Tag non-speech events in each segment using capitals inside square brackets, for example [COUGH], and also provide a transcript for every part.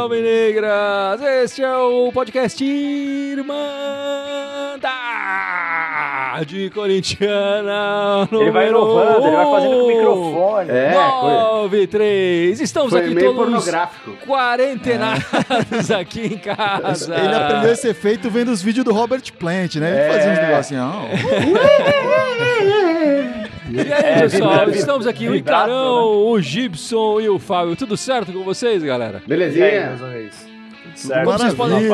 Alvinegras! Este é o podcast de Corintiana. Ele vai inovando, ele vai fazendo com o microfone. É, 93. Estamos foi aqui meio todos pornográfico. quarentenados aqui em casa. Ele aprendeu esse efeito vendo os vídeos do Robert Plant, né? Ele É. fazia uns negocinhos. ó. [LAUGHS] E aí, É, pessoal, vibra- estamos aqui o Icarão, o Gibson e o Fábio. Tudo certo com vocês, galera? Aí, Belezinha? meus amigos? Tudo certo? Como vocês podem-.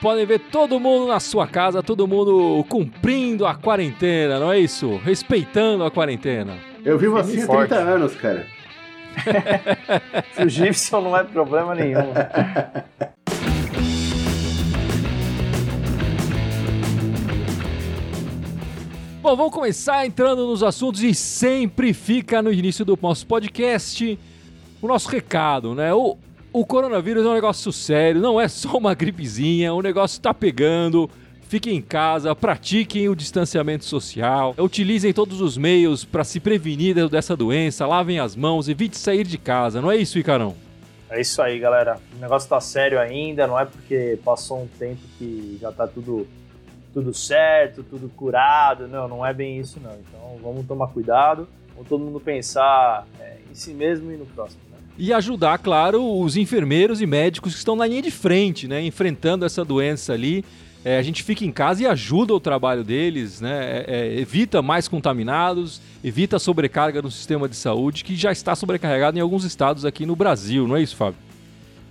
Podem ver todo mundo na sua casa, todo mundo cumprindo a quarentena, não é isso? Respeitando a quarentena. Eu vivo assim há Forte. 30 anos, cara. [LAUGHS] O Gibson não é problema nenhum. [LAUGHS] Bom, vamos começar entrando nos assuntos e sempre fica no início do nosso podcast o nosso recado, né? O, o coronavírus é um negócio sério, não é só uma gripezinha, o negócio tá pegando. Fiquem em casa, pratiquem o distanciamento social, utilizem todos os meios para se prevenir dessa doença, lavem as mãos, evite sair de casa, não é isso, Icarão? É isso aí, galera. O negócio tá sério ainda, não é porque passou um tempo que já tá tudo, tudo certo, tudo curado. Não, não é bem isso, não. Então vamos tomar cuidado, vamos todo mundo pensar é, em si mesmo e no próximo. Né? E ajudar, claro, os enfermeiros e médicos que estão na linha de frente, né? Enfrentando essa doença ali. É, a gente fica em casa e ajuda o trabalho deles, né? É, é, evita mais contaminados, evita a sobrecarga no sistema de saúde, que já está sobrecarregado em alguns estados aqui no Brasil, não é isso, Fábio?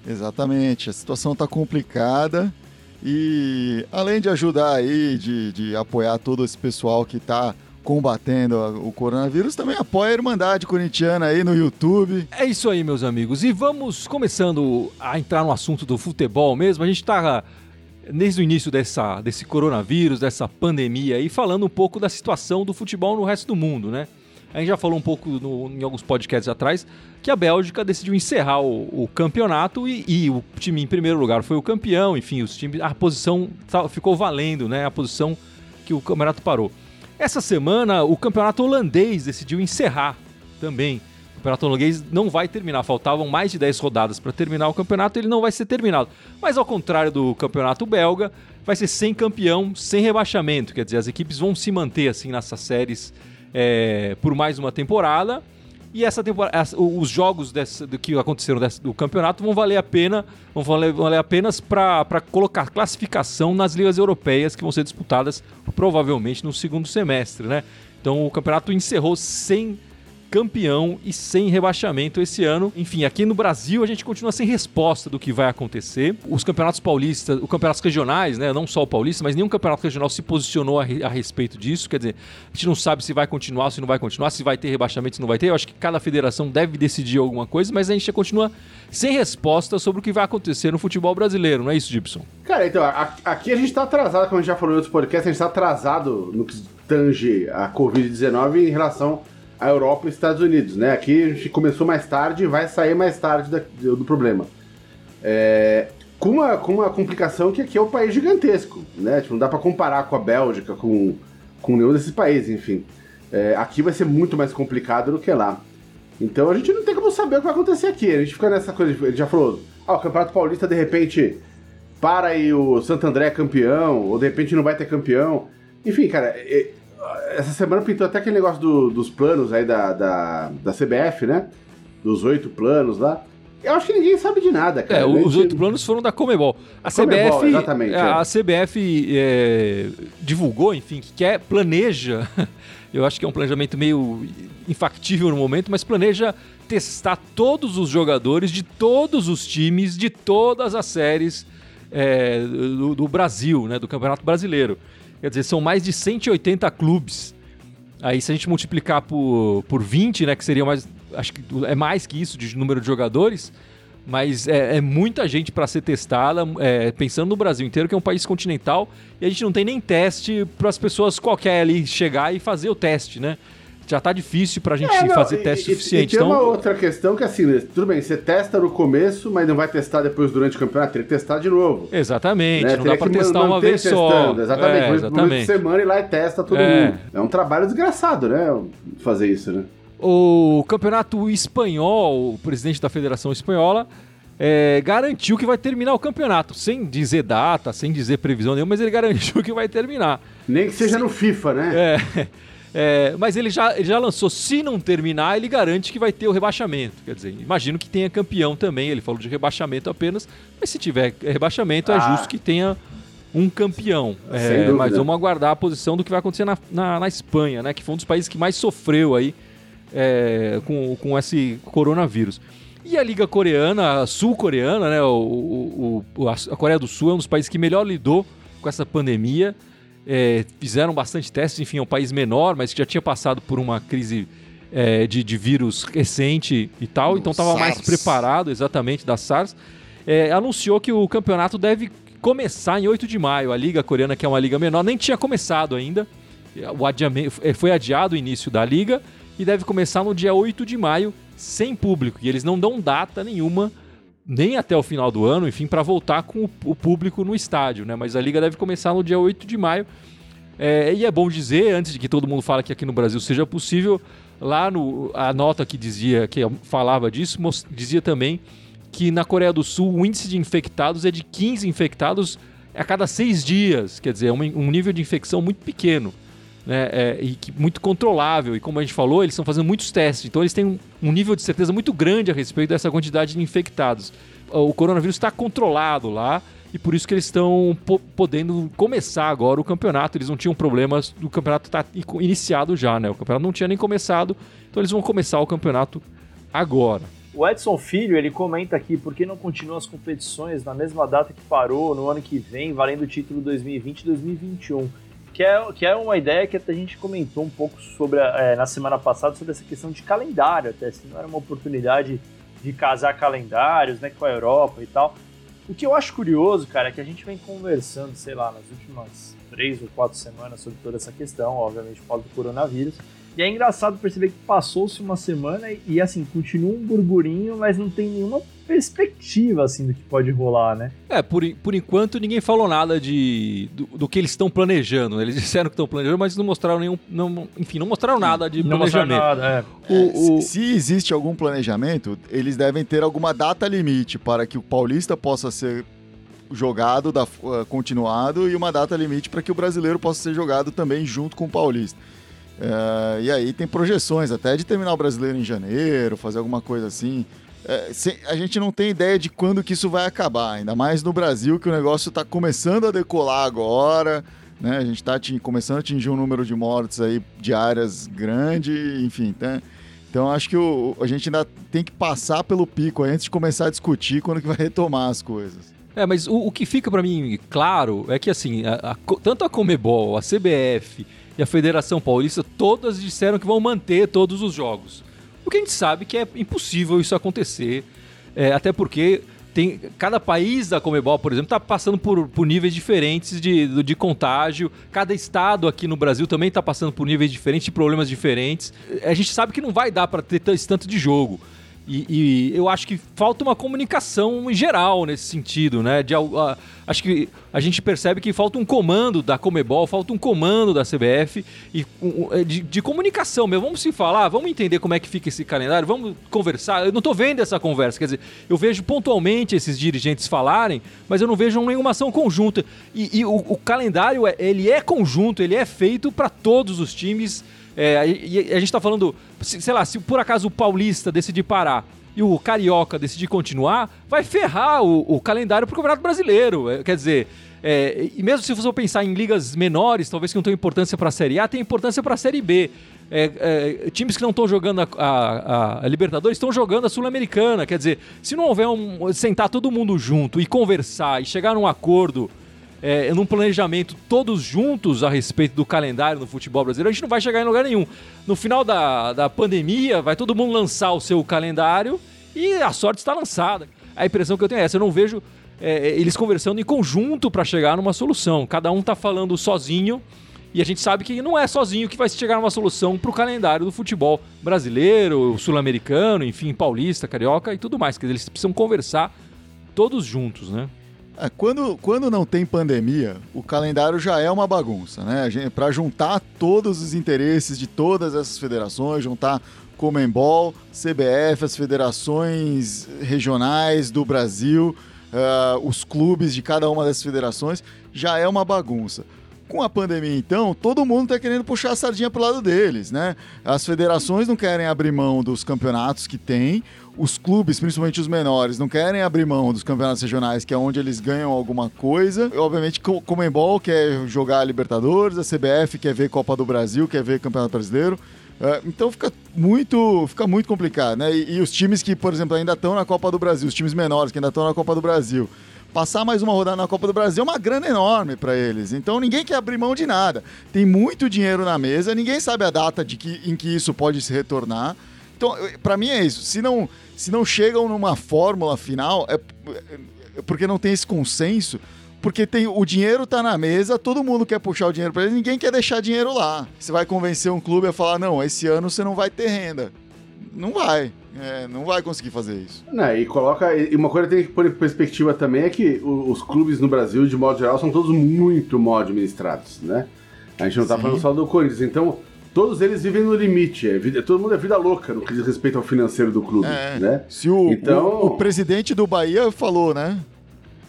Exatamente, a situação tá complicada e além de ajudar aí, de, de apoiar todo esse pessoal que tá combatendo o coronavírus, também apoia a Irmandade Corintiana aí no YouTube. É isso aí, meus amigos. E vamos começando a entrar no assunto do futebol mesmo. A gente está desde o início dessa, desse coronavírus, dessa pandemia aí, falando um pouco da situação do futebol no resto do mundo, né? A gente já falou um pouco no- em alguns podcasts atrás que a Bélgica decidiu encerrar o, o campeonato e, e o time em primeiro lugar foi o campeão, enfim, os times, a posição tá- ficou valendo, né? A posição que o campeonato parou. Essa semana, o campeonato holandês decidiu encerrar também. O campeonato holandês não vai terminar, faltavam mais de 10 rodadas para terminar o campeonato, ele não vai ser terminado. Mas ao contrário do campeonato belga, vai ser sem campeão, sem rebaixamento, quer dizer, as equipes vão se manter assim nessas séries é, por mais uma temporada. E essa temporada, os jogos dessa- do que aconteceram dessa- do campeonato vão valer a pena, vão valer, valer apenas para colocar classificação nas ligas europeias que vão ser disputadas provavelmente no segundo semestre, né? Então o campeonato encerrou sem campeão e sem rebaixamento esse ano. Enfim, aqui no Brasil a gente continua sem resposta do que vai acontecer. Os campeonatos paulistas, os campeonatos regionais, né, não só o paulista, mas nenhum campeonato regional se posicionou a, a respeito disso. Quer dizer, a gente não sabe se vai continuar, se não vai continuar, se vai ter rebaixamento, se não vai ter. Eu acho que cada federação deve decidir alguma coisa, mas a gente continua sem resposta sobre o que vai acontecer no futebol brasileiro, não é isso, Gibson? Cara, então, a- aqui a gente tá atrasado, como a gente já falou em outros podcasts, a gente tá atrasado no que tange a Covid-19 em relação à Europa e Estados Unidos, né? Aqui a gente começou mais tarde e vai sair mais tarde do, problema. É, com, uma, com uma complicação que aqui é um país gigantesco, né? Tipo, não dá pra comparar com a Bélgica, com, com nenhum desses países, enfim. É, aqui vai ser muito mais complicado do que lá. Então a gente não tem como saber o que vai acontecer aqui. A gente fica nessa coisa. Ele já falou: ah, o Campeonato Paulista de repente para e o Santo André é campeão, ou de repente não vai ter campeão. Enfim, cara, é- essa semana pintou até aquele negócio do- dos planos aí da, da, da CBF, né? Dos oito planos lá. Eu acho que ninguém sabe de nada, cara. É, os oito planos foram da Comebol. A Comebol, CBF, exatamente, a, é. a CBF é, divulgou, enfim, que quer, planeja, [LAUGHS] eu acho que é um planejamento meio infactível no momento, mas planeja testar todos os jogadores de todos os times, de todas as séries é, do, do Brasil, né, do Campeonato Brasileiro. Quer dizer, são mais de 180 clubes. Aí se a gente multiplicar por, por 20, né, que seria mais, acho que é mais que isso de número de jogadores, mas é, é muita gente para ser testada, é, pensando no Brasil inteiro, que é um país continental, e a gente não tem nem teste para as pessoas qualquer ali chegar e fazer o teste, né? Já tá difícil pra gente É, não, fazer e- teste e- suficiente. E tem uma então, outra questão que assim, tudo bem, você testa no começo, mas não vai testar depois durante o campeonato, tem que testar de novo. exatamente, né? não Teria dá pra testar uma vez só. testando, Exatamente, É, exatamente. semana e lá e testa todo É. mundo. É um trabalho desgraçado, né? Fazer isso, né? O campeonato espanhol, o presidente da Federação Espanhola, é, garantiu que vai terminar o campeonato, sem dizer data, sem dizer previsão nenhuma, mas ele garantiu [LAUGHS] que vai terminar. Nem que seja Sim. no FIFA, né? É, é, mas ele já, ele já lançou, se não terminar, ele garante que vai ter o rebaixamento. Quer dizer, imagino que tenha campeão também. Ele falou de rebaixamento apenas, mas se tiver rebaixamento, é ah. é justo que tenha um campeão. É, mas vamos aguardar a posição do que vai acontecer na, na, na, Espanha, né? Que foi um dos países que mais sofreu aí é, com, com esse coronavírus. E a Liga Coreana, a sul-coreana, né? O, o, o, a Coreia do Sul é um dos países que melhor lidou com essa pandemia. É, fizeram bastante testes, enfim, é um país menor, mas que já tinha passado por uma crise é, de, de, vírus recente e tal, então estava mais preparado exatamente da SARS. É, anunciou que o campeonato deve começar em 8 de maio. A Liga Coreana, que é uma liga menor, nem tinha começado ainda. O adiamento, é, foi adiado o início da liga e deve começar no dia 8 de maio, sem público. E eles não dão data nenhuma, nem até o final do ano, enfim, para voltar com o, público no estádio, né? Mas a liga deve começar no dia 8 de maio. É, e é bom dizer, antes de que todo mundo fale que aqui no Brasil seja possível, lá no a nota que dizia, que falava disso, dizia também que na Coreia do Sul o índice de infectados é de 15 infectados a cada seis dias, quer dizer, é um, um nível de infecção muito pequeno né, é, e que, muito controlável. E como a gente falou, eles estão fazendo muitos testes, então eles têm um, um nível de certeza muito grande a respeito dessa quantidade de infectados. O coronavírus está controlado lá e por isso que eles estão po podendo começar agora o campeonato. Eles não tinham problemas, o campeonato está iniciado já, né? O campeonato não tinha nem começado, então eles vão começar o campeonato agora. O Edson Filho, ele comenta aqui por que não continuam as competições na mesma data que parou no ano que vem, valendo o título 2020-2021 que é, que é uma ideia que a gente comentou um pouco sobre é, na semana passada sobre essa questão de calendário, até se não era uma oportunidade de casar calendários né, com a Europa e tal. O que eu acho curioso, cara, é que a gente vem conversando, sei lá, nas últimas três ou quatro semanas sobre toda essa questão, obviamente por causa do coronavírus. E é engraçado perceber que passou-se uma semana e, e, assim, continua um burburinho, mas não tem nenhuma perspectiva, assim, do que pode rolar, né? É, por, por enquanto ninguém falou nada de do, do que eles estão planejando. Eles disseram que estão planejando, mas não mostraram nenhum. Não, enfim, não mostraram nada de não planejamento. Nada, é. o, o... Se, se existe algum planejamento, eles devem ter alguma data limite para que o Paulista possa ser jogado, da, uh, continuado, e uma data limite para que o brasileiro possa ser jogado também junto com o Paulista. É, e aí tem projeções até de terminar o brasileiro em janeiro, fazer alguma coisa assim. É, a gente não tem ideia de quando que isso vai acabar, ainda mais no Brasil que o negócio está começando a decolar agora. Né? A gente está começando a atingir um número de mortes aí diárias grande, enfim. Tá? Então acho que o, a gente ainda tem que passar pelo pico antes de começar a discutir quando que vai retomar as coisas. É, mas o, o que fica para mim claro é que assim, a, a, tanto a Comebol, a CBF e a Federação Paulista, todas disseram que vão manter todos os jogos. O que a gente sabe que é impossível isso acontecer, é, até porque tem cada país da Comebol, por exemplo, está passando por, por, níveis diferentes de, de contágio. Cada estado aqui no Brasil também está passando por níveis diferentes, de problemas diferentes. A gente sabe que não vai dar para ter tanto de jogo. E, e, eu acho que falta uma comunicação em geral nesse sentido, né? De, a, acho que a gente percebe que falta um comando da Comebol, falta um comando da CBF e um, é, de, de, comunicação mesmo. Vamos se falar, vamos entender como é que fica esse calendário, vamos conversar. Eu não estou vendo essa conversa, quer dizer, eu vejo pontualmente esses dirigentes falarem, mas eu não vejo nenhuma ação conjunta. E, e o, o, calendário, é, ele é conjunto, ele é feito para todos os times é, e a gente tá falando, sei lá, se por acaso o Paulista decidir parar e o Carioca decidir continuar, vai ferrar o, o calendário pro Campeonato Brasileiro. É, quer dizer, é, e mesmo se você pensar em ligas menores, talvez que não tenham importância para a Série A, tem importância para a Série B. É, é, times que não estão jogando a, a, a Libertadores estão jogando a Sul-Americana. Quer dizer, se não houver um. sentar todo mundo junto e conversar e chegar num acordo é, num planejamento todos juntos a respeito do calendário no futebol brasileiro, a gente não vai chegar em lugar nenhum. No final da, da pandemia, vai todo mundo lançar o seu calendário e a sorte está lançada. A impressão que eu tenho é essa, eu não vejo é, eles conversando em conjunto para chegar numa solução. Cada um está falando sozinho e a gente sabe que não é sozinho que vai chegar numa solução para o calendário do futebol brasileiro, sul-americano, enfim, paulista, carioca e tudo mais. Quer dizer, eles precisam conversar todos juntos, né? É, quando, quando não tem pandemia, o calendário já é uma bagunça, né? Para juntar todos os interesses de todas essas federações, juntar Comembol, CBF, as federações regionais do Brasil, uh, os clubes de cada uma dessas federações, já é uma bagunça. Com a pandemia, então, todo mundo está querendo puxar a sardinha para o lado deles, né? As federações não querem abrir mão dos campeonatos que tem, os clubes, principalmente os menores, não querem abrir mão dos campeonatos regionais, que é onde eles ganham alguma coisa. Obviamente, o Comembol quer jogar a Libertadores, a CBF quer ver Copa do Brasil, quer ver Campeonato Brasileiro. Uh, então fica muito, fica muito complicado, né? E, e os times que, por exemplo, ainda estão na Copa do Brasil, os times menores que ainda estão na Copa do Brasil, passar mais uma rodada na Copa do Brasil é uma grana enorme para eles. Então ninguém quer abrir mão de nada. Tem muito dinheiro na mesa, ninguém sabe a data de que, em que isso pode se retornar. Então, para mim é isso. Se não, se não chegam numa fórmula final, é, é porque não tem esse consenso. Porque tem, o dinheiro tá na mesa, todo mundo quer puxar o dinheiro para eles, ninguém quer deixar dinheiro lá. Você vai convencer um clube a falar: não, esse ano você não vai ter renda. Não vai. É, não vai conseguir fazer isso. Não, e coloca. E uma coisa que tem que pôr em perspectiva também é que os clubes no Brasil, de modo geral, são todos muito mal administrados, né? A gente não tá Sim. falando só do Corinthians. Então, todos eles vivem no limite. É vida, todo mundo é vida louca no que diz respeito ao financeiro do clube, é, né? Se o, então... o, o presidente do Bahia falou, né?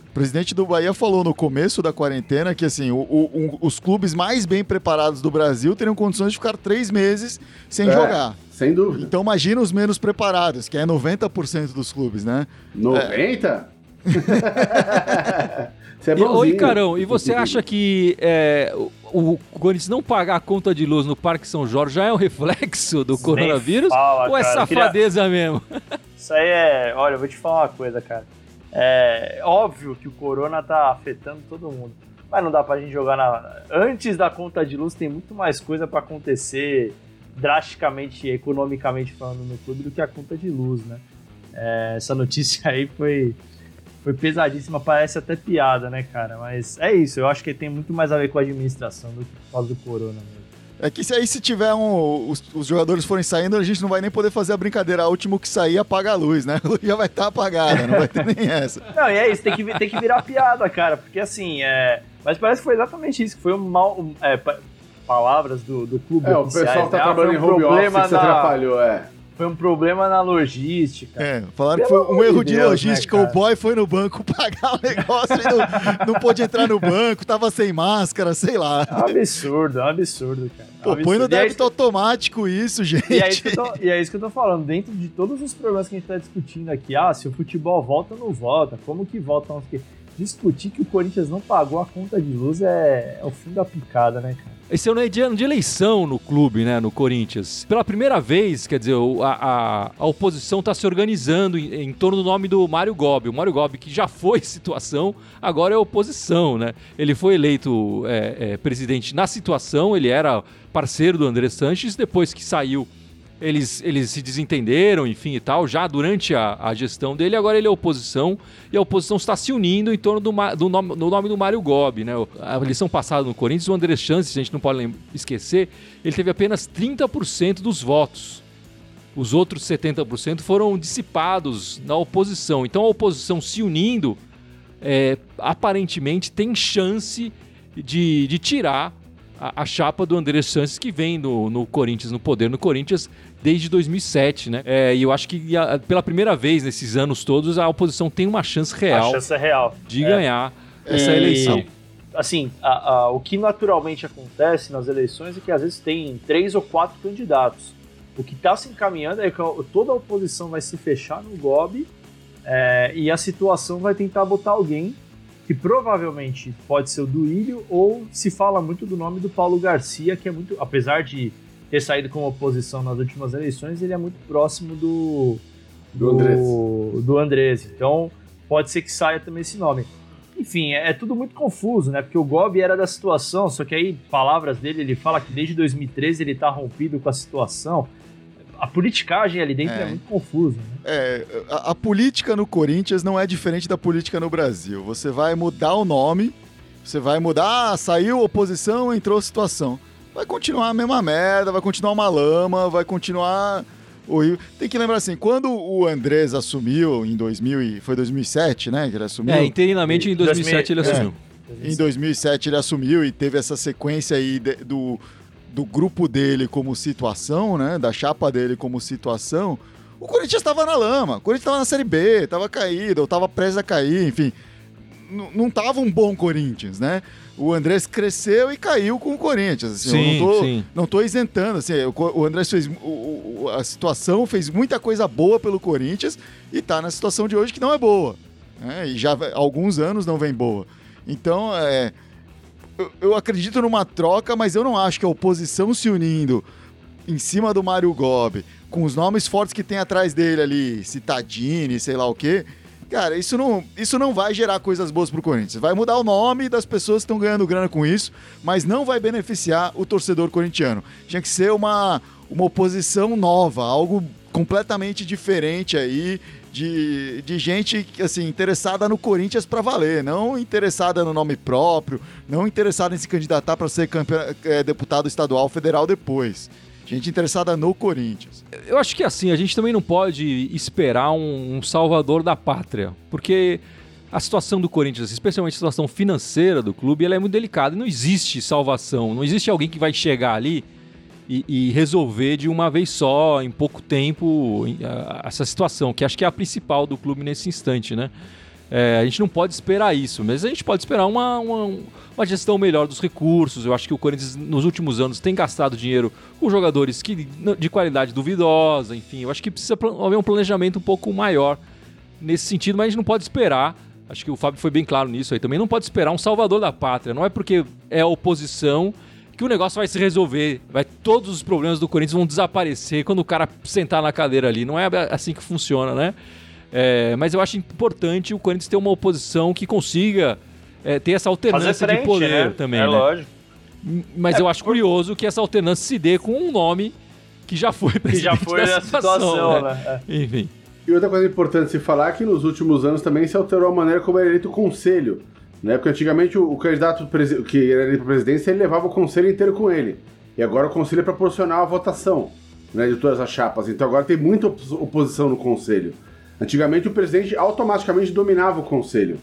O presidente do Bahia falou no começo da quarentena que assim, o, o, os clubes mais bem preparados do Brasil teriam condições de ficar três meses sem é. jogar. Sem dúvida. Então imagina os menos preparados, que é 90% dos clubes, né? 90%? É. [LAUGHS] você é e, Oi, Carão, e você acha que é, o, Corinthians não pagar a conta de luz no Parque São Jorge já é um [LAUGHS] reflexo do coronavírus? Fala, ou é cara, safadeza queria... mesmo? [LAUGHS] Isso aí é. Olha, eu vou te falar uma coisa, cara. É óbvio que o corona tá afetando todo mundo. Mas não dá pra gente jogar na. Antes da conta de luz tem muito mais coisa para acontecer drasticamente, economicamente falando, no clube do que a conta de luz, né? É, essa notícia aí foi, foi pesadíssima, parece até piada, né, cara? Mas é isso, eu acho que tem muito mais a ver com a administração do que por causa do corona mesmo. É que se aí se tiver um. Os, os, jogadores forem saindo, a gente não vai nem poder fazer a brincadeira. A último que sair apaga a luz, né? [LAUGHS] A luz já vai estar tá apagada, não vai ter nem essa. [LAUGHS] Não, e é isso, tem que, tem que virar piada, cara. Porque assim, é. Mas parece que foi exatamente isso, que foi um mal. É, palavras do, do clube. É, o pessoal tá né? trabalhando em home office que na... atrapalhou, é. Foi um problema na logística. É, falaram Pelo que foi um erro de, Deus, né, logística. Né, o boy foi no banco [LAUGHS] pagar o negócio e não, não pôde entrar no banco, tava sem máscara, sei lá. É um absurdo, é um absurdo, cara. Pô, põe no débito automático isso, gente. E é isso, tô, e é isso, que eu tô falando. Dentro de todos os problemas que a gente tá discutindo aqui, ah, se o futebol volta ou não volta, como que volta, não Discutir que o Corinthians não pagou a conta de luz é, é o fim da picada, né, cara? Esse ano é de, de eleição no clube, né, no Corinthians. Pela primeira vez, quer dizer, a, a, a oposição está se organizando em, em, torno do nome do Mário Gobi. O Mário Gobi, que já foi [LAUGHS] situação, agora é oposição, né? Ele foi eleito é, é, presidente na situação, ele era parceiro do André Sanches, depois que saiu eles, eles se desentenderam, enfim e tal, já durante a, a gestão dele, agora ele é oposição, e a oposição está se unindo em torno do, do, nome, do nome do Mário Gobi, né? A eleição passada no Corinthians, o André Chances, a gente não pode esquecer, ele teve apenas 30% dos votos. Os outros 70% foram dissipados na oposição. Então a oposição se unindo, é, aparentemente tem chance de, de tirar a, a, chapa do André Santos que vem no, no Corinthians, no poder no Corinthians desde 2007, né? É, e eu acho que a, pela primeira vez nesses anos todos a oposição tem uma chance real, chance é real. de é. ganhar essa e, eleição. Assim, a, o que naturalmente acontece nas eleições é que às vezes tem três ou quatro candidatos. O que está se encaminhando é que toda a oposição vai se fechar no GOB é, e a situação vai tentar botar alguém que provavelmente pode ser o Duílio, ou se fala muito do nome do Paulo Garcia, que é muito, apesar de ter saído como oposição nas últimas eleições, ele é muito próximo do do, do, do Andrés. Então pode ser que saia também esse nome. Enfim, é, é, tudo muito confuso, né? Porque o Gobi era da situação, só que aí, palavras dele, ele fala que desde 2013 ele tá rompido com a situação a politicagem ali dentro é, é muito confusa. Né? É, a, a, política no Corinthians não é diferente da política no Brasil. Você vai mudar o nome, você vai mudar, ah, saiu oposição, entrou situação. Vai continuar a mesma merda, vai continuar uma lama, vai continuar horrível. Tem que lembrar assim, quando o Andrés assumiu em 2000 e foi 2007, né, que ele assumiu. É, interinamente em 2007 ele 2000, assumiu. Em 2007 ele assumiu e teve essa sequência aí de- do, do grupo dele como situação, né? Da chapa dele como situação. O Corinthians estava na lama, o Corinthians estava na Série B, estava caído, ou estava prestes a cair, enfim. Não estava um bom Corinthians, né? O Andrés cresceu e caiu com o Corinthians. assim, eu Sim, não tô, sim. não tô isentando, assim, o, o Andrés fez. o- o- a situação fez muita coisa boa pelo Corinthians e tá na situação de hoje que não é boa. né? E já há alguns anos não vem boa. Então, é, eu, eu acredito numa troca, mas eu não acho que a oposição se unindo em cima do Mário Gobi, com os nomes fortes que tem atrás dele ali, Citadini, sei lá o quê. Cara, isso não, isso não vai gerar coisas boas pro Corinthians. Vai mudar o nome das pessoas que estão ganhando grana com isso, mas não vai beneficiar o torcedor corintiano. Tinha que ser uma, uma oposição nova, algo completamente diferente aí de, de gente assim interessada no Corinthians para valer, não interessada no nome próprio, não interessada em se candidatar para ser campe- eh, deputado estadual federal depois. Gente interessada no Corinthians. Eu acho que assim, a gente também não pode esperar um, um salvador da pátria, porque a situação do Corinthians, especialmente a situação financeira do clube, ela é muito delicada e não existe salvação, não existe alguém que vai chegar ali e, e resolver de uma vez só, em pouco tempo, essa situação, que acho que é a principal do clube nesse instante, né? É, a gente não pode esperar isso, mas a gente pode esperar uma, uma, uma gestão melhor dos recursos. Eu acho que o Corinthians, nos últimos anos, tem gastado dinheiro com jogadores que, de qualidade duvidosa, enfim. Eu acho que precisa haver um planejamento um pouco maior nesse sentido, mas a gente não pode esperar. Acho que o Fábio foi bem claro nisso aí também. Não pode esperar um salvador da pátria. Não é porque é oposição que o negócio vai se resolver. Vai, todos os problemas do Corinthians vão desaparecer quando o cara sentar na cadeira ali. Não é assim que funciona, né? É, mas eu acho importante o Corinthians ter uma oposição que consiga é, ter essa alternância frente, de poder né? também. É né? lógico. Mas É, eu acho por- curioso que essa alternância se dê com um nome que já foi Que presidente já foi da a situação, né? É. Enfim. E outra coisa importante se falar é que nos últimos anos também se alterou a maneira como era eleito o conselho. Né? Porque antigamente o, o candidato que era eleito para presidência ele levava o conselho inteiro com ele. E agora o conselho é proporcional à votação né, de todas as chapas. Então agora tem muita opos- oposição no conselho. Antigamente o presidente automaticamente dominava o conselho.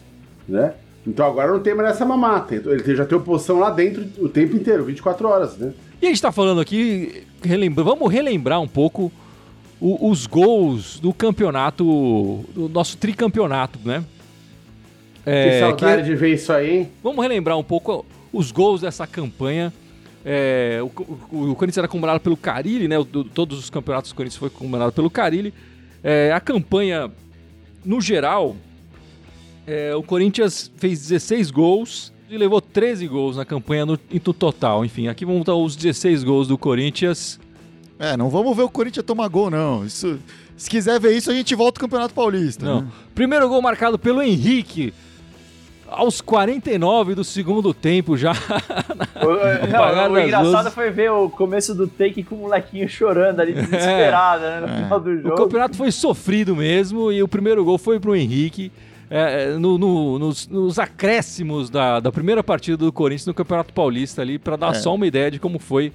Né? Então agora não tem mais essa mamata. Então, Ele já tem oposição lá dentro o tempo inteiro, 24 horas. Né? E a gente tá falando aqui, relembra- vamos relembrar um pouco o- os gols do campeonato, do nosso tricampeonato, né? Que É, saudade que- de ver isso aí? Vamos relembrar um pouco os gols dessa campanha. É, o, o- o Corinthians era comandado pelo Carilli, né? O- do- todos os campeonatos do Corinthians foi comandado pelo Carilli. É, a campanha, no geral, é, o Corinthians fez 16 gols e levou 13 gols na campanha no, no total. Enfim, aqui vamos dar os 16 gols do Corinthians. É, não vamos ver o Corinthians tomar gol, não. Isso, se quiser ver isso, a gente volta ao Campeonato Paulista. Não. né? Primeiro gol marcado pelo Henrique. Aos 49 do segundo tempo já. O, Apagar [LAUGHS] não, o engraçado luzes. foi ver o começo do take com o molequinho chorando ali, desesperado, né? No É. final do O jogo. campeonato foi sofrido mesmo e o primeiro gol foi pro Henrique. é, é, no- no- nos, nos acréscimos da, da primeira partida do Corinthians no Campeonato Paulista ali, para dar É. só uma ideia de como foi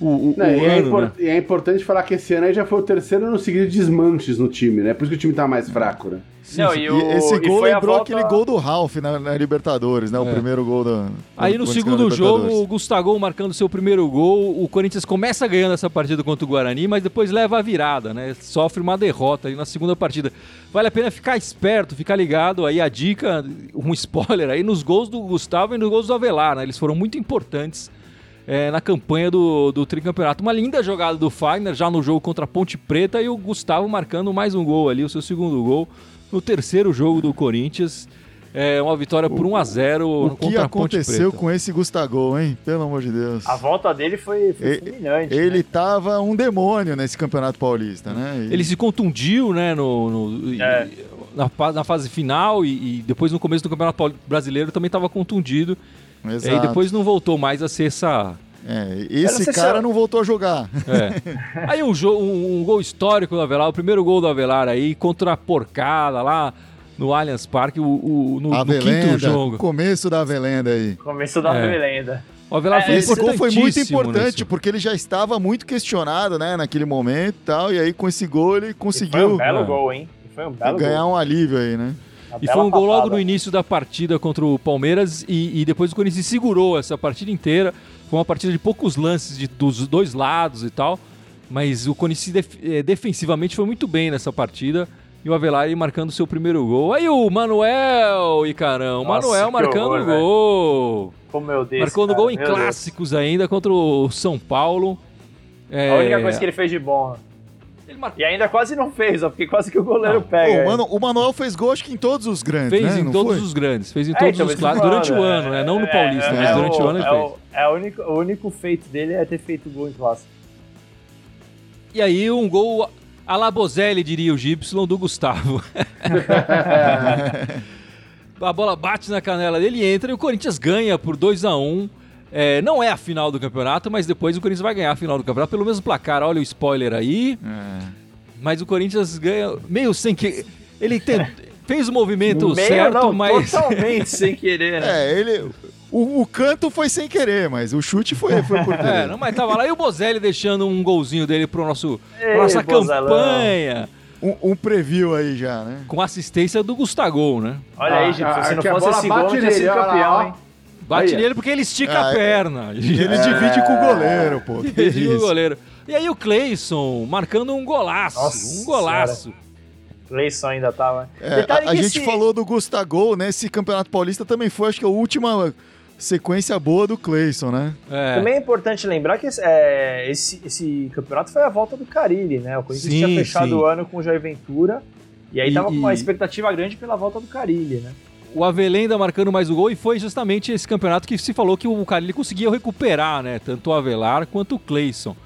o, o, Não, o e, é ano, impor- né? e é importante falar que esse ano aí já foi o terceiro ano seguido de desmanches no time, né? Por isso que o time tá mais fraco, né? Não, sim. e E o- esse gol foi a lembrou volta- aquele gol do Ralf na, na Libertadores, né? O É. primeiro gol da. Aí no segundo jogo, o Gustavo marcando seu primeiro gol, o Corinthians começa ganhando essa partida contra o Guarani, mas depois leva a virada, né? Sofre uma derrota aí na segunda partida. Vale a pena ficar esperto, ficar ligado aí a dica, um spoiler aí nos gols do Gustavo e nos gols do Avelar, né? Eles foram muito importantes é, na campanha do, do tricampeonato. Uma linda jogada do Fagner já no jogo contra a Ponte Preta e o Gustavo marcando mais um gol ali, o seu segundo gol no terceiro jogo do Corinthians. É uma vitória por 1 a 0 O que contra a Ponte aconteceu Preta. com esse Gustavo, hein? Pelo amor de Deus. A volta dele foi, foi E- fulminante. Ele né? tava um demônio nesse Campeonato Paulista, né? E- Ele se contundiu, né, no, no- e- É. na, na fase final e, e depois no começo do Campeonato Brasileiro também estava contundido. E Exato. aí depois não voltou mais a ser essa. É, esse se cara não voltou a jogar. é. [LAUGHS] aí um, jo- um, um gol histórico do Avelar, o primeiro gol do Avelar aí contra a porcada lá no Allianz Parque, o, o- no, no Avelenda, quinto jogo. começo da Avelenda aí. Começo da É. Belenda. O Avelar É, foi Esse gol foi muito importante, nisso. porque ele já estava muito questionado, né, naquele momento e tal, e aí com esse gol ele E Foi um conseguiu belo é. gol, hein? E Foi um belo ganhar gol. um alívio aí, né? E foi um gol logo no início da partida contra o Palmeiras e, e depois o Corinthians segurou essa partida inteira. Foi uma partida de poucos lances de- dos dois lados e tal, mas o Corinthians def- eh, defensivamente foi muito bem nessa partida. E o Avelar marcando seu primeiro gol. Aí o Manuel, e caramba, o Nossa, Manuel marcando horror, o gol. Como eu disse. Marcou no cara, gol em meu Deus. clássicos ainda contra o São Paulo. É, A única coisa que ele fez de bom. Ele marcou. E ainda quase não fez, ó, porque quase que o goleiro Não. pega. Pô, o, Mano- o Manuel fez gol acho que em todos os grandes, Fez né? em Não todos foi? os grandes, fez em É, todos então, os clássicos, durante o ano, né? Não no é, Paulista, é, mas é durante o, ano ele é fez. o, é o único, o único feito dele é ter feito gol em clássico. E aí um gol a la Bozelli, diria o Gibson, do Gustavo. [LAUGHS] [LAUGHS] a bola bate na canela dele, entra e o Corinthians ganha por 2 a 1 É, não é a final do campeonato, mas depois o Corinthians vai ganhar a final do campeonato pelo mesmo placar. Olha o spoiler aí. É. Mas o Corinthians ganha meio sem que. Ele tem- [LAUGHS] fez o movimento Meio certo, não, mas. totalmente sem querer, né? É, ele. O, o canto foi sem querer, mas o chute foi, foi por [LAUGHS] É, querer. não, mas tava lá. E o Bozelli deixando um golzinho dele pro nosso, Ei, nossa Bozelão. campanha. Um, um preview aí já, né? Com assistência do Gustavo, né? Olha aí, Ah, se não que a fosse esse gol, não tinha sido campeão, ó. hein? Bate Aí, nele porque ele estica Ah, a é. perna. Ele divide com o goleiro, pô. [LAUGHS] Que Ele o goleiro. E aí o Cleison marcando um golaço. Nossa um golaço. Cleison ainda tava. É, Detalhe a, a gente esse- falou do Gustavo, né? Esse Campeonato Paulista também foi, acho que a última sequência boa do Cleison, né? É. Também é importante lembrar que esse, é, esse, esse campeonato foi a volta do Carilli, né? O Corinthians Sim, tinha fechado sim. o ano com o Jair Ventura. E aí E- tava com uma expectativa grande pela volta do Carilli, né? O Avelenda marcando mais o gol e foi justamente esse campeonato que se falou que o Carilli conseguia recuperar, né? Tanto o Avelar quanto o Cleison.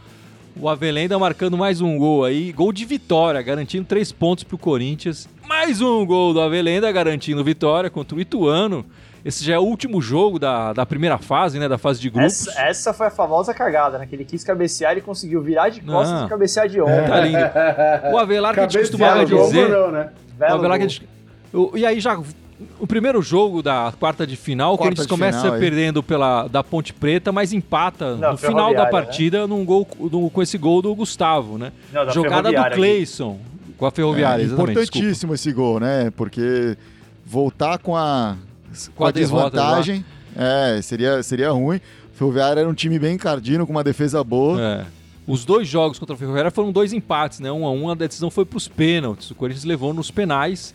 O Avelenda marcando mais um gol aí, gol de vitória, garantindo três pontos pro Corinthians. Mais um gol do Avelenda garantindo vitória contra o Ituano. Esse já é o último jogo da, da primeira fase, né? Da fase de grupos. Essa, essa foi a famosa cagada, né? Que ele quis cabecear e conseguiu virar de costas Não. e cabecear de ombro. Tá lindo. O Avelar que a gente costumava dizer. Não, né? O Avelar que a gente- o- E aí já. O primeiro jogo da quarta de final, o Quarta Corinthians de começa final, aí. perdendo pela, da Ponte Preta, mas empata Não, no final da Ferroviária, partida num gol, no- com esse gol do Gustavo, né? Não, da Jogada do Ferroviária, Cleison com a Ferroviária, É, exatamente. desculpa. importantíssimo esse gol, né? Porque voltar com a, com a a derrota desvantagem é, seria, seria ruim. O Ferroviário era um time bem encardino, com uma defesa boa. É. Os dois jogos contra a Ferroviária foram dois empates, né? Um a um, a decisão foi para os pênaltis. O Corinthians levou nos penais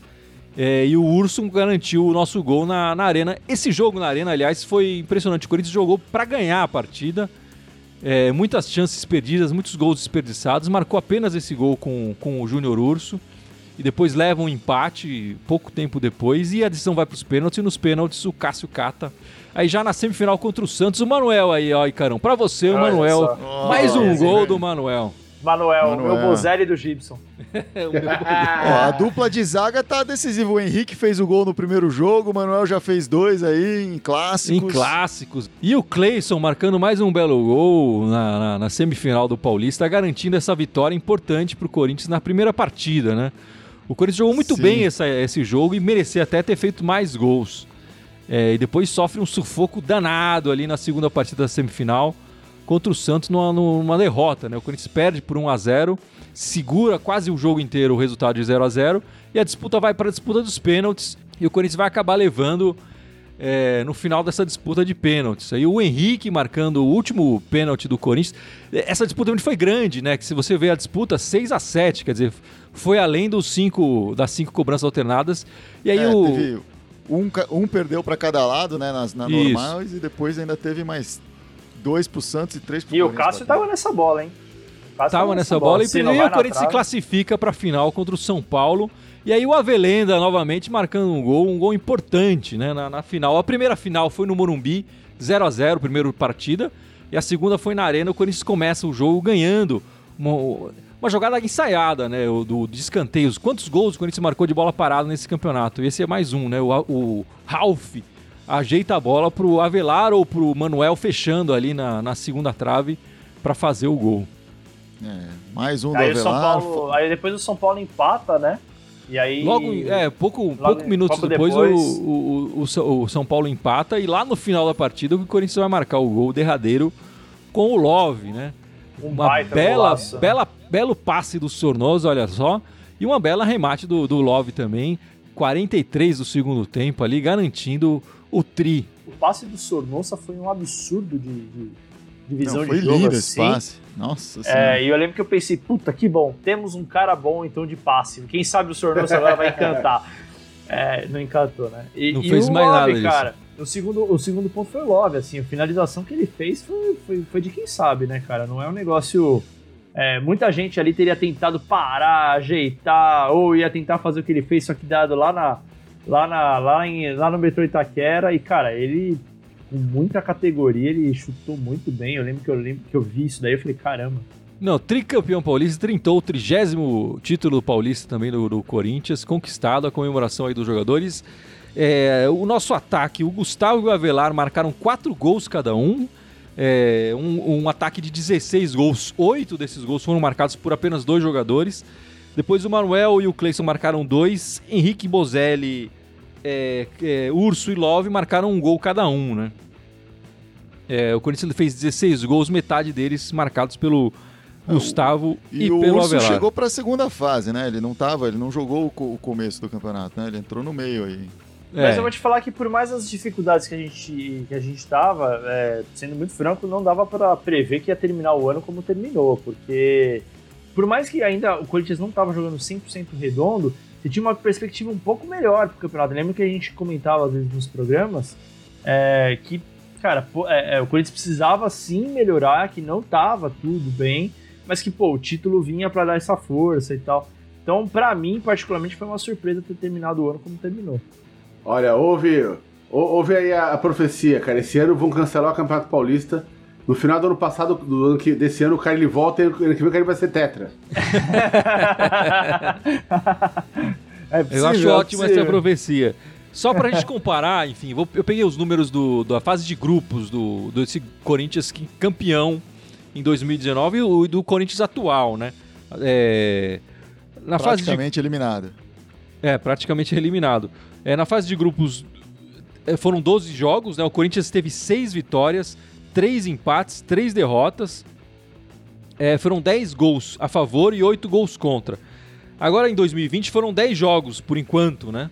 é, e o Urso garantiu o nosso gol na, na arena. Esse jogo na arena, aliás, foi impressionante. O Corinthians jogou para ganhar a partida. É, muitas chances perdidas, muitos gols desperdiçados. Marcou apenas esse gol com, com o Júnior Urso. E depois leva um empate pouco tempo depois. E a decisão vai para os pênaltis. E nos pênaltis o Cássio cata. Aí já na semifinal contra o Santos, o Manuel aí, ó, Icarão. Para você, o Manuel. Mais um gol do Manuel. Manuel, Manuel. meu Bozelli do Gibson. [LAUGHS] [LAUGHS] Ó, a dupla de zaga tá decisiva. O Henrique fez o gol no primeiro jogo, o Manuel já fez dois aí em clássicos. em clássicos. E o Cleison marcando mais um belo gol na, na- na semifinal do Paulista, garantindo essa vitória importante para o Corinthians na primeira partida, né? O Corinthians jogou muito Sim. bem essa- esse jogo e merecia até ter feito mais gols. É, e depois sofre um sufoco danado ali na segunda partida da semifinal contra o Santos numa, numa derrota, né? O Corinthians perde por 1 a 0 segura quase o jogo inteiro o resultado de 0 a 0 e a disputa vai para a disputa dos pênaltis e o Corinthians vai acabar levando é, no final dessa disputa de pênaltis. Aí o Henrique marcando o último pênalti do Corinthians. Essa disputa foi grande, né? Que se você vê a disputa 6 a 7 quer dizer, foi além dos cinco, das cinco cobranças alternadas. E aí É, o. teve um, um perdeu pra cada lado, né? Nas, na normais, e depois ainda teve mais dois pro Santos e três pro E o Cássio batendo. tava nessa bola, hein? O Cássio Tava nessa bola, e, Se não e vai o Corinthians se classifica para a final contra o São Paulo. E aí o Avelenda novamente marcando um gol, um gol importante né, na, na final. A primeira final foi no Morumbi, 0 a 0 primeira partida. E a segunda foi na Arena. O Corinthians começa o jogo ganhando uma, uma jogada ensaiada, né? O, do, de escanteios. Quantos gols o Corinthians marcou de bola parada nesse campeonato? Esse é mais um, né? O, o Ralf ajeita a bola pro Avelar ou pro Manuel fechando ali na, na segunda trave para fazer o gol. É, mais um do Aí, o São Avelar. Paulo, aí depois o São Paulo empata, né? E aí. Logo, é, pouco, pouco minutos pouco depois, depois- O, o, o, o São Paulo empata e lá no final da partida o Corinthians vai marcar o gol derradeiro com o Love, né? Um Uma baita bela, golaço. bela, belo passe do Sornoso, olha só. E uma bela remate do, do Love também. 43 do segundo tempo ali, garantindo o tri. O passe do Sornosa foi um absurdo de, de, de visão Não, foi de jogo. lindo assim. esse passe. Nossa senhora. É, e eu lembro que eu pensei, puta, que bom, temos um cara bom então de passe. Quem sabe o Sornosa agora vai encantar. [LAUGHS] É, não encantou, né? E, Não e fez o mais Love, nada disso. cara. O segundo, o segundo ponto foi o Love, assim, a finalização que ele fez foi, foi, foi de quem sabe, né, cara? Não é um negócio. é, muita gente ali teria tentado parar, ajeitar, ou ia tentar fazer o que ele fez, só que dado lá na. Lá, na, lá, em, lá no metrô Itaquera, e cara, ele com muita categoria, ele chutou muito bem. Eu lembro que eu lembro que eu vi isso daí, eu falei, caramba. Não, tricampeão paulista, trintou o trigésimo título paulista também do, do Corinthians, conquistado a comemoração aí dos jogadores. É, o nosso ataque, o Gustavo e o Avelar marcaram quatro gols cada um. É, um, um ataque de 16 gols, oito desses gols foram marcados por apenas dois jogadores. Depois o Manuel e o Cleison marcaram dois. Henrique Bozelli, é, é, Urso e Love marcaram um gol cada um, né? É, o Corinthians fez 16 gols, metade deles marcados pelo Gustavo e, E, o pelo Urso Avelar. chegou para a segunda fase, né? Ele não tava, ele não jogou o, co- o começo do campeonato, né? Ele entrou no meio aí. É, Mas eu vou te falar que por mais as dificuldades que a gente, que a gente tava, é, sendo muito franco, não dava pra prever que ia terminar o ano como terminou, porque por mais que ainda o Corinthians não tava jogando 100% redondo, você tinha uma perspectiva um pouco melhor pro campeonato. Lembra que a gente comentava às vezes nos programas é, que, cara, pô, é, é, o Corinthians precisava sim melhorar, que não tava tudo bem, mas que, pô, o título vinha pra dar essa força e tal. Então, pra mim, particularmente, foi uma surpresa ter terminado o ano como terminou. Olha, ouve, ou- ouve aí a profecia, cara. Esse ano vão cancelar o Campeonato Paulista. No final do ano passado, do ano que, desse ano, o cara ele volta e ano que vem o cara vai ser tetra. [LAUGHS] É eu possível, acho é ótima essa profecia. Só pra gente comparar, enfim, vou- eu peguei os números do, da fase de grupos do, desse Corinthians que- campeão em 2019 e o do Corinthians atual, né? É, na fase de Praticamente eliminado. É, praticamente eliminado. É, na fase de grupos é, foram 12 jogos, né? O Corinthians teve 6 vitórias, 3 empates, 3 derrotas. É, foram 10 gols a favor e 8 gols contra. Agora em 2020 foram 10 jogos, por enquanto, né?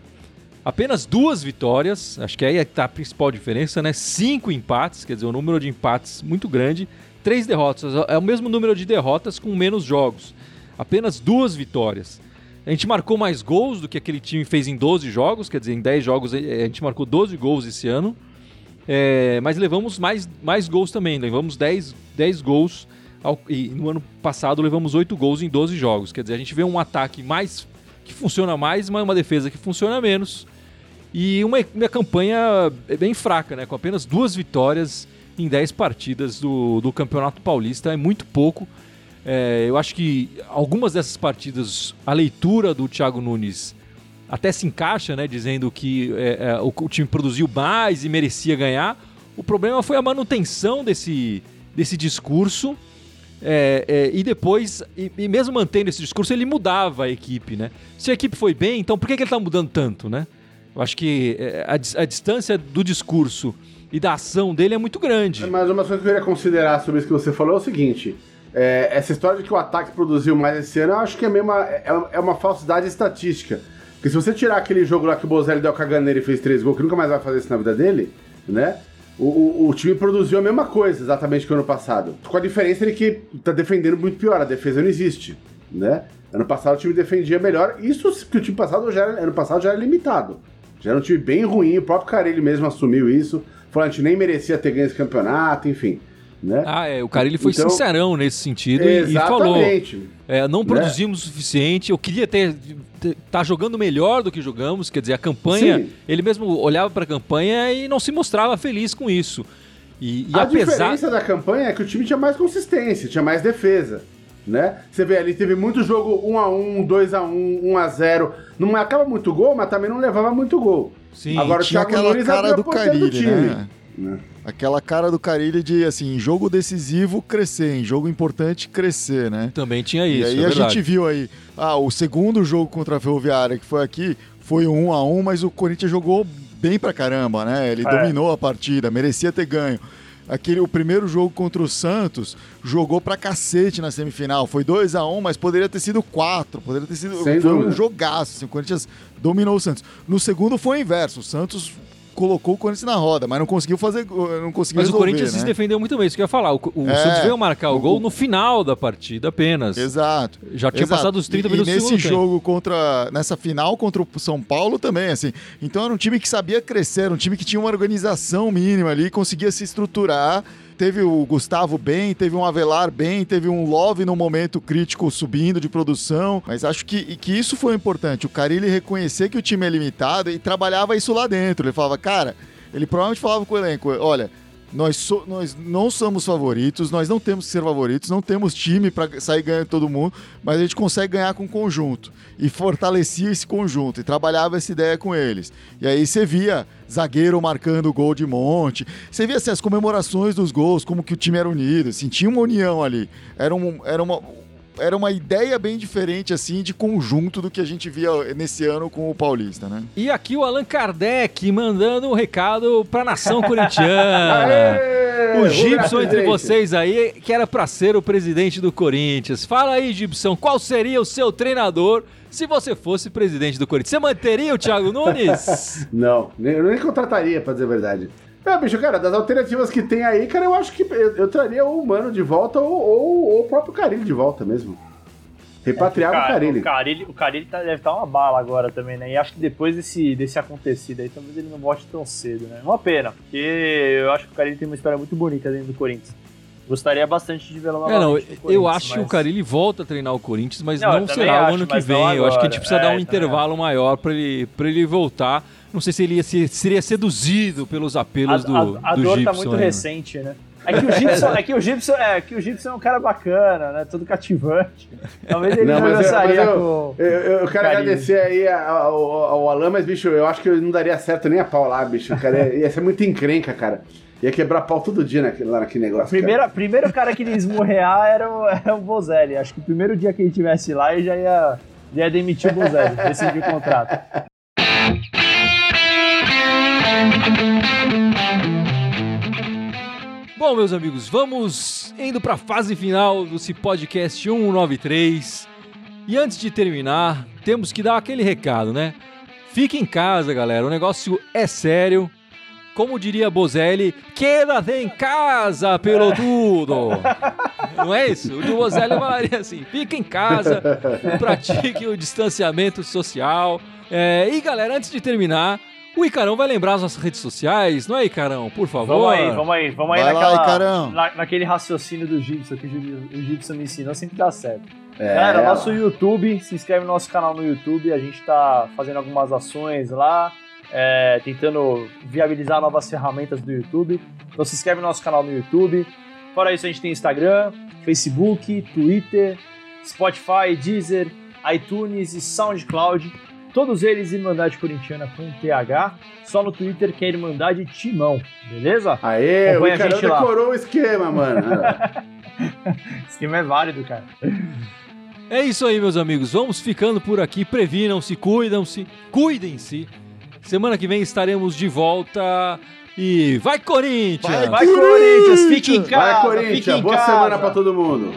Apenas duas vitórias, acho que aí é que tá a principal diferença, né? Cinco empates, quer dizer, um número de empates muito grande. Três derrotas, é o mesmo número de derrotas com menos jogos. Apenas duas vitórias. A gente marcou mais gols do que aquele time fez em 12 jogos, quer dizer, em 10 jogos a gente marcou 12 gols esse ano. É, mas levamos mais, mais gols também, levamos 10, 10 gols. ao- e no ano passado levamos 8 gols em 12 jogos. Quer dizer, a gente vê um ataque mais que funciona mais, mas uma defesa que funciona menos. E uma, uma campanha bem fraca, né? Com apenas duas vitórias em 10 partidas do, do Campeonato Paulista. É muito pouco. É, eu acho que algumas dessas partidas, a leitura do Thiago Nunes até se encaixa, né? Dizendo que é, é, o, o time produziu mais e merecia ganhar. O problema foi a manutenção desse, desse discurso. É, é, e depois, e, e mesmo mantendo esse discurso, ele mudava a equipe, né? Se a equipe foi bem, então por que, que ele tá mudando tanto, né? Eu acho que é, a, a distância do discurso e da ação dele é muito grande. Mas uma coisa que eu queria considerar sobre isso que você falou é o seguinte: é, essa história de que o ataque produziu mais esse ano, eu acho que é, uma, é, é uma falsidade estatística. Porque se você tirar aquele jogo lá que o Bozelli deu a caganeira e fez três gols, que nunca mais vai fazer isso na vida dele, né? O, o, o time produziu a mesma coisa exatamente que o ano passado. Com a diferença de que tá defendendo muito pior, a defesa não existe, né? Ano passado o time defendia melhor, isso que o time passado já era, ano passado já era limitado. Já era um time bem ruim, o próprio Carelli mesmo assumiu isso. Falou, a gente nem merecia ter ganho esse campeonato, enfim. Né? Ah, é, o cara ele foi Então- sincerão nesse sentido e, falou. É, não Né? produzimos o suficiente. Eu queria ter tá jogando melhor do que jogamos. Quer dizer, a campanha. Sim. Ele mesmo olhava para a campanha e não se mostrava feliz com isso. E, e a apesar. diferença da campanha é que o time tinha mais consistência, tinha mais defesa. Né? Você vê ali, teve muito jogo 1x1, 2x1, 1x0. Não marcava muito gol, mas também não levava muito gol. Sim, Agora o Tinha aquela cara a do porteira do Carilli, time. né? Né? Aquela cara do Carilli de, assim, em jogo decisivo, crescer, em jogo importante, crescer, né? Também tinha E isso. aí é a verdade. gente viu aí, ah, o segundo jogo contra a Ferroviária, que foi aqui, foi um a um, mas o Corinthians jogou bem pra caramba, né? Ele É. dominou a partida, merecia ter ganho. Aquele, o primeiro jogo contra o Santos, jogou pra cacete na semifinal. Foi 2 a 1 mas poderia ter sido 4. Poderia ter sido. Sem foi dúvida. um jogaço. assim, o Corinthians dominou o Santos. No segundo foi o inverso. O Santos colocou o Corinthians na roda, mas não conseguiu fazer. Não conseguiu Mas o resolver, Corinthians né? se defendeu muito bem, isso que eu ia falar. O, o É. Santos veio marcar o O- gol no final da partida apenas. Exato. Já tinha Exato. passado os 30 e, minutos e do nesse segundo tempo. jogo contra nessa final contra o São Paulo também, assim. Então era um time que sabia crescer, era um time que tinha uma organização mínima ali, conseguia se estruturar. Teve o Gustavo bem, teve um Avelar bem, teve um Love no momento crítico subindo de produção. Mas acho que, que isso foi importante. O Carilli reconhecer que o time é limitado e trabalhava isso lá dentro. Ele falava, cara, ele provavelmente falava com o elenco: olha, nós, so- nós não somos favoritos, nós não temos que ser favoritos, não temos time para sair ganhando todo mundo, mas a gente consegue ganhar com conjunto. E fortalecia esse conjunto e trabalhava essa ideia com eles. E aí você via zagueiro marcando gol de monte, você via assim, as comemorações dos gols, como que o time era unido, assim, tinha uma união ali. Era, um, era uma. Era uma ideia bem diferente, assim, de conjunto do que a gente via nesse ano com o Paulista, né? E aqui o Allan Kardec mandando um recado pra nação corintiana. [LAUGHS] Aê! O Gibson entre vocês aí, que era pra ser o presidente do Corinthians. Fala aí, Gibson, qual seria o seu treinador se você fosse presidente do Corinthians? Você manteria o Thiago Nunes? [LAUGHS] Não, nem- eu nem contrataria, pra dizer a verdade. É, bicho, cara, das alternativas que tem aí, cara, eu acho que eu, eu traria o Mano de volta ou, ou- ou o próprio Carilli de volta mesmo. Repatriar o Cara, Carilli. O Carilli, o Carilli tá- deve estar uma bala agora também, né? E acho que depois desse, desse acontecido aí, talvez ele não volte tão cedo, né? Uma pena, porque eu acho que o Carilli tem uma história muito bonita dentro do Corinthians. Gostaria bastante de vê-lo É, não, eu acho que o mas- Carilli volta a treinar o Corinthians, mas Não, não, será o acho, ano que mas vem. Eu acho que a gente precisa É, dar um intervalo maior pra ele, pra ele voltar. Não sei se ele ia ser, seria seduzido pelos apelos a, do, a, a do dor Gibson. tá muito aí, né? recente, né? É que o Gibson, é que o Gibson, é, que o Gibson é um cara bacana, né? Todo cativante. Talvez ele não, Não, mas eu- dançaria mas eu- com. Eu, eu- eu quero agradecer aí ao, ao, ao Alan, mas, bicho, eu acho que não daria certo nem a pau lá, bicho. Cara, [LAUGHS] ia ser muito encrenca, cara. Ia quebrar pau todo dia naquele, lá naquele negócio. cara. Primeira, primeiro cara que ele ia esmurrear era o, era o Bozelli. Acho que o primeiro dia que ele estivesse lá, ele já ia, já ia demitir o Bozelli, rescindir o contrato. Bom, meus amigos, vamos indo para a fase final do Se Podcast 193. E antes de terminar, temos que dar aquele recado, né? Fique em casa, galera. O negócio é sério. Como diria Bozelli, queda-te em casa, pelotudo. Não é isso? O Bozelli falaria assim: fique em casa, [LAUGHS] pratique o distanciamento social. É, e galera, antes de terminar, o Icarão vai lembrar as nossas redes sociais, não é, Icarão? Por favor. Vamos aí, vamos aí, vamos aí Vai lá, naquela, Icarão. na- naquele raciocínio do Gibson, que o Gib- o Gibson me ensinou, sempre dá certo. É, Galera, nosso YouTube, se inscreve no nosso canal no YouTube, a gente tá fazendo algumas ações lá, é, tentando viabilizar novas ferramentas do YouTube. Então se inscreve no nosso canal no YouTube. Fora isso, a gente tem Instagram, Facebook, Twitter, Spotify, Deezer, iTunes e SoundCloud. Todos eles Irmandade Corintiana com TH. Só no Twitter que é Irmandade Timão, beleza? Aê, o Acompanha gente lá. decorou o esquema, mano. [LAUGHS] Esse esquema é válido, cara. É isso aí, meus amigos. Vamos ficando por aqui. Previnam-se, cuidam-se, cuidem-se. Semana que vem estaremos de volta. E vai, Corinthians! Vai, Vai, Corinthians, fique em casa. Vai, fique Corinthians. Boa casa. semana pra todo mundo.